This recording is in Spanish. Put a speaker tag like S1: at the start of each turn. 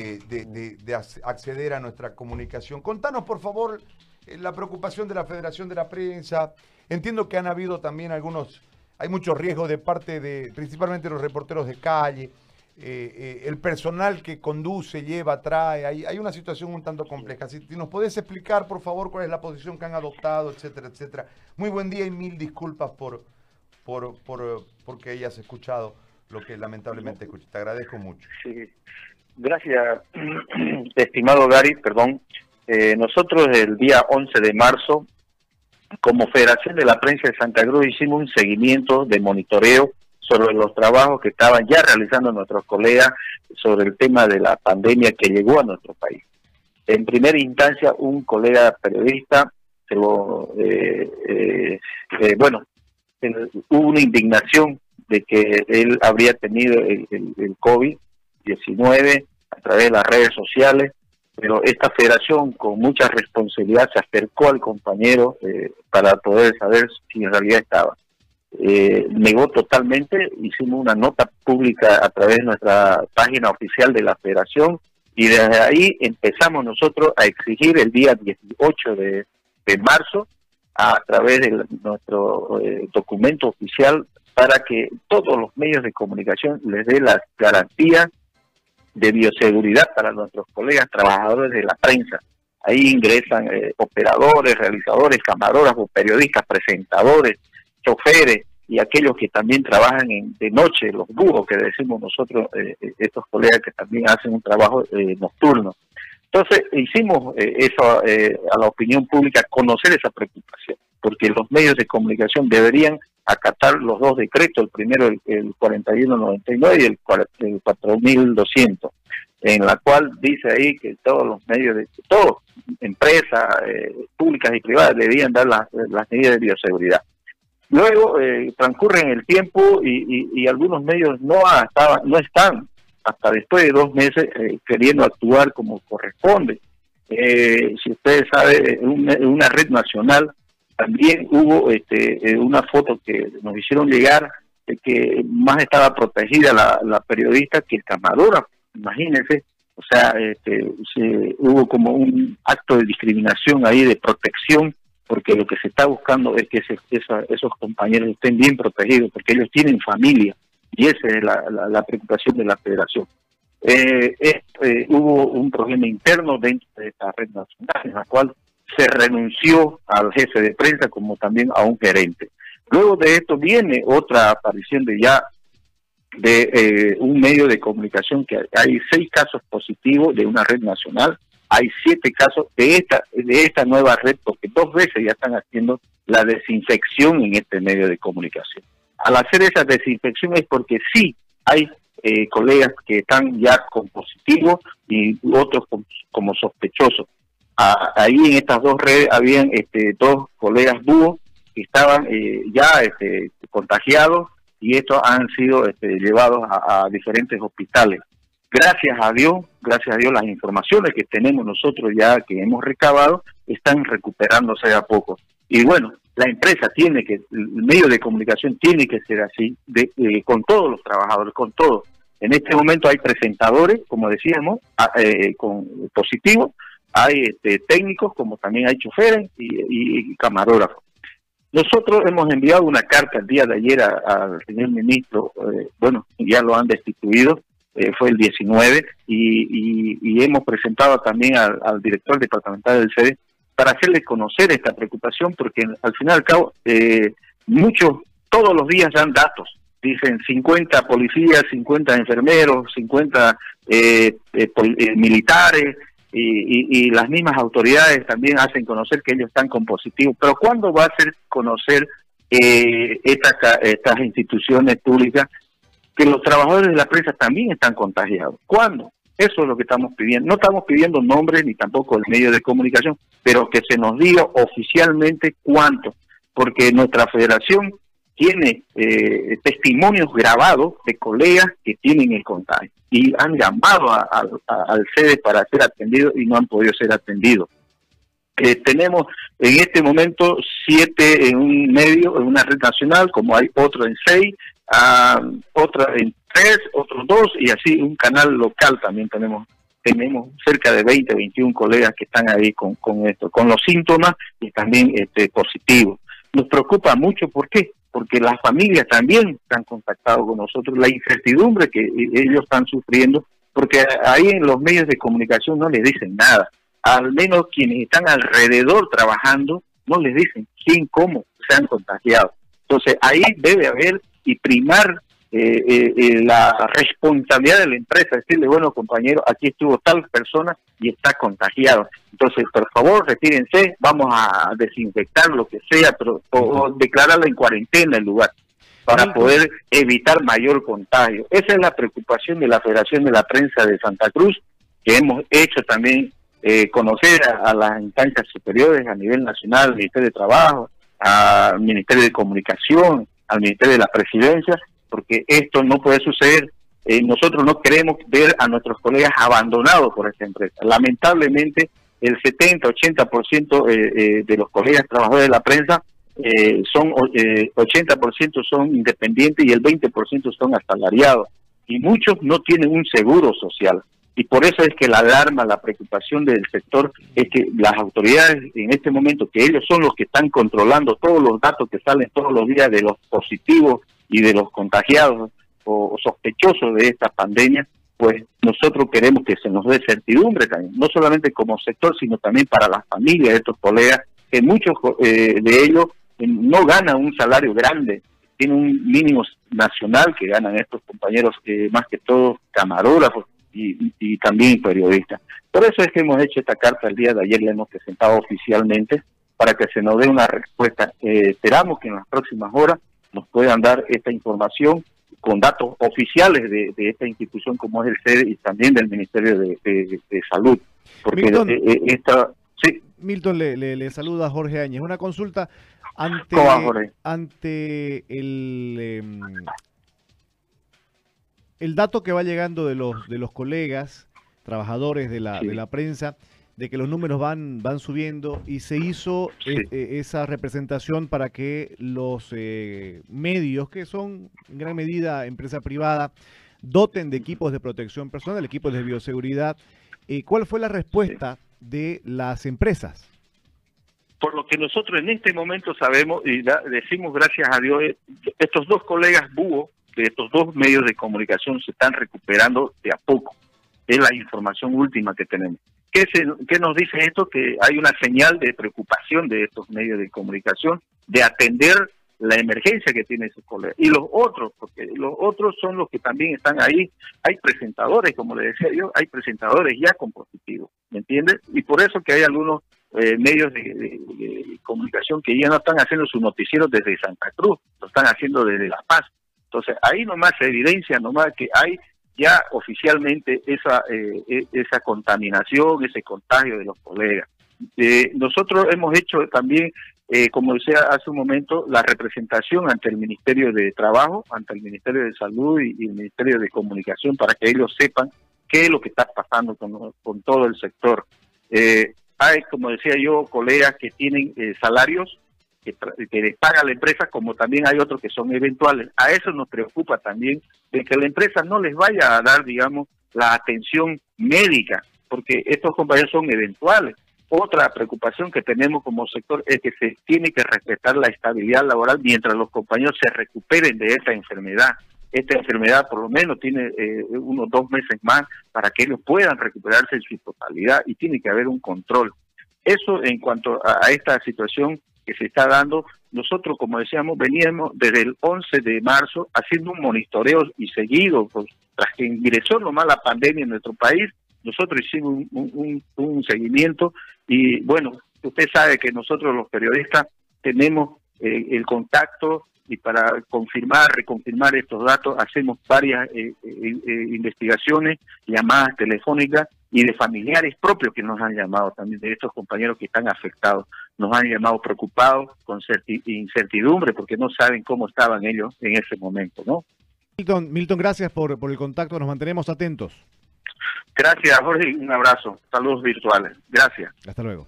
S1: de, acceder a nuestra comunicación. Contanos, por favor, eh, la preocupación de la Federación de la Prensa. Entiendo que han habido también algunos, hay muchos riesgos de parte de, principalmente los reporteros de calle, eh, eh, el personal que conduce, lleva, trae. Hay, hay una situación un tanto compleja. Si, nos podés explicar, por favor, cuál es la posición que han adoptado, etcétera, etcétera. Muy buen día y mil disculpas por, por, por porque hayas escuchado lo que lamentablemente escuché. Te agradezco mucho.
S2: Sí. Gracias, estimado Gary, perdón. Eh, nosotros el día 11 de marzo, como Federación de la Prensa de Santa Cruz, hicimos un seguimiento de monitoreo sobre los trabajos que estaban ya realizando nuestros colegas sobre el tema de la pandemia que llegó a nuestro país. En primera instancia, un colega periodista, eh, eh, bueno, hubo una indignación de que él habría tenido el, el COVID-19 a través de las redes sociales, pero esta federación con mucha responsabilidad se acercó al compañero eh, para poder saber si en realidad estaba. Eh, negó totalmente, hicimos una nota pública a través de nuestra página oficial de la federación y desde ahí empezamos nosotros a exigir el día 18 de, marzo a través de nuestro eh, documento oficial para que todos los medios de comunicación les dé las garantías de bioseguridad para nuestros colegas trabajadores de la prensa. Ahí ingresan eh, operadores, realizadores, camarógrafos, periodistas, presentadores, choferes y aquellos que también trabajan en, de noche, los búhos que decimos nosotros, eh, eh, estos colegas que también hacen un trabajo nocturno. Entonces hicimos eso a la opinión pública, conocer esa preocupación, porque los medios de comunicación deberían acatar los dos decretos, el primero el, el 4199 y el, el 4200, en la cual dice ahí que todos los medios, de todas empresas eh, públicas y privadas debían dar las, medidas de bioseguridad. Luego eh, transcurre el tiempo y, algunos medios no, estaban, no están hasta después de dos meses eh, queriendo actuar como corresponde. si ustedes saben, una red nacional también hubo este, eh, una foto que nos hicieron llegar de que más estaba protegida la, periodista que el camarógrafo, imagínense, o sea, este, hubo como un acto de discriminación ahí, de protección, porque lo que se está buscando es que esos compañeros estén bien protegidos, porque ellos tienen familia, y esa es la, preocupación de la federación. Eh, eh, hubo un problema interno dentro de esta red nacional, en la cual se renunció al jefe de prensa como también a un gerente. Luego de esto viene otra aparición de ya de eh, un medio de comunicación que hay seis casos positivos de una red nacional, hay siete casos de esta de esta nueva red porque dos veces ya están haciendo la desinfección en este medio de comunicación. Al hacer esa desinfección es porque sí hay eh, colegas que están ya con positivo y otros como sospechosos ahí en estas dos redes habían este, dos colegas búhos que estaban eh, ya este, contagiados y estos han sido este, llevados a, diferentes hospitales. Gracias a Dios, gracias a Dios las informaciones que tenemos nosotros ya que hemos recabado están recuperándose a poco. Y bueno, la empresa tiene que, el medio de comunicación tiene que ser así, de, eh, con todos los trabajadores, con todos. En este momento hay presentadores, como decíamos, eh, con positivos, hay este, técnicos como también hay choferes y, camarógrafos. Nosotros hemos enviado una carta el día de ayer al señor ministro, eh, bueno, ya lo han destituido, eh, fue el 19, y, hemos presentado también al, director departamental del CD para hacerle conocer esta preocupación, porque al final y al cabo, eh, muchos, todos los días dan datos, dicen 50 policías, 50 enfermeros, 50 militares, y, las mismas autoridades también hacen conocer que ellos están con positivo. Pero ¿cuándo va a hacer conocer eh, estas, instituciones públicas que los trabajadores de la prensa también están contagiados? ¿Cuándo? Eso es lo que estamos pidiendo. No estamos pidiendo nombres ni tampoco el medio de comunicación, pero que se nos diga oficialmente cuánto, porque nuestra federación tiene eh, testimonios grabados de colegas que tienen el contagio y han llamado al sede para ser atendidos y no han podido ser atendidos. Eh, tenemos en este momento siete en un medio, en una red nacional, como hay otro en seis, otra en tres, otros dos, y así un canal local también tenemos tenemos cerca de 20, 21 colegas que están ahí con, con esto, con los síntomas y también este, positivos. Nos preocupa mucho, ¿por qué? Porque las familias también están contactado con nosotros, la incertidumbre que ellos están sufriendo, porque ahí en los medios de comunicación no les dicen nada. Al menos quienes están alrededor trabajando no les dicen quién, cómo se han contagiado. Entonces ahí debe haber y primar eh, eh, eh, la responsabilidad de la empresa, decirle, bueno compañero, aquí estuvo tal persona y está contagiado. Entonces, por favor, retírense, vamos a desinfectar lo que sea, pero o, declararlo en cuarentena el lugar para poder evitar mayor contagio. Esa es la preocupación de la Federación de la Prensa de Santa Cruz, que hemos hecho también conocer a, a, las instancias superiores a nivel nacional, al Ministerio de Trabajo, al Ministerio de Comunicación, al Ministerio de la Presidencia, porque esto no puede suceder. Eh, nosotros no queremos ver a nuestros colegas abandonados por esta empresa. Lamentablemente, el 70-80% eh, eh, de los colegas trabajadores de la prensa eh, son 80% son independientes y el 20% son asalariados. Y muchos no tienen un seguro social. Y por eso es que la alarma, la preocupación del sector es que las autoridades en este momento, que ellos son los que están controlando todos los datos que salen todos los días de los positivos y de los contagiados o sospechosos de esta pandemia, pues nosotros queremos que se nos dé certidumbre también, no solamente como sector, sino también para las familias de estos colegas, que muchos eh, de ellos eh, no ganan un salario grande, tienen un mínimo nacional que ganan estos compañeros, que más que todo camarógrafos y, y, también periodistas. Por eso es que hemos hecho esta carta el día de ayer, la hemos presentado oficialmente para que se nos dé una respuesta. Eh, esperamos que en las próximas horas nos puedan dar esta información con datos oficiales de, esta institución como es el SED y también del Ministerio de, Salud.
S3: Porque Milton, eh, eh, esta, sí. Milton le, le, saluda Jorge Áñez. Una consulta ante, ante el, em, el dato que va llegando de los, de los colegas, trabajadores de la, de la prensa de que los números van, van subiendo y se hizo eh, eh, esa representación para que los eh, medios, que son en gran medida empresa privada, doten de equipos de protección personal, equipos de bioseguridad. ¿Cuál fue la respuesta de las empresas?
S2: Por lo que nosotros en este momento sabemos y decimos gracias a Dios, estos dos colegas búho de estos dos medios de comunicación se están recuperando de a poco. Es la información última que tenemos. ¿Qué, nos dice esto? Que hay una señal de preocupación de estos medios de comunicación de atender la emergencia que tiene ese colega. Y los otros, porque los otros son los que también están ahí. Hay presentadores, como le decía yo, hay presentadores ya con positivo, ¿me entiendes? Y por eso que hay algunos eh, medios de, comunicación que ya no están haciendo sus noticieros desde Santa Cruz, lo están haciendo desde La Paz. Entonces, ahí nomás se evidencia nomás que hay ya oficialmente esa, eh, e, esa contaminación, ese contagio de los colegas. Eh, nosotros hemos hecho también, eh, como decía hace un momento, la representación ante el Ministerio de Trabajo, ante el Ministerio de Salud y, el Ministerio de Comunicación para que ellos sepan qué es lo que está pasando con, con todo el sector. hay, como decía yo, colegas que tienen salarios que, les paga la empresa, como también hay otros que son eventuales. A eso nos preocupa también de que la empresa no les vaya a dar, digamos, la atención médica, porque estos compañeros son eventuales. Otra preocupación que tenemos como sector es que se tiene que respetar la estabilidad laboral mientras los compañeros se recuperen de esta enfermedad. Esta enfermedad por lo menos tiene eh, unos dos meses más para que ellos puedan recuperarse en su totalidad y tiene que haber un control. Eso en cuanto a esta situación que se está dando, nosotros, como decíamos, veníamos desde el 11 de marzo haciendo un monitoreo y seguido, pues, tras que ingresó nomás la pandemia en nuestro país, nosotros hicimos un, seguimiento y bueno, usted sabe que nosotros los periodistas tenemos eh, el contacto y para confirmar, reconfirmar estos datos, hacemos varias eh, eh, investigaciones, llamadas telefónicas y de familiares propios que nos han llamado también, de estos compañeros que están afectados, nos han llamado preocupados, con incertidumbre, porque no saben cómo estaban ellos en ese momento, ¿no?
S3: Milton, Milton gracias por, por el contacto, nos mantenemos atentos.
S2: Gracias, Jorge, un abrazo, saludos virtuales, gracias.
S3: Hasta luego.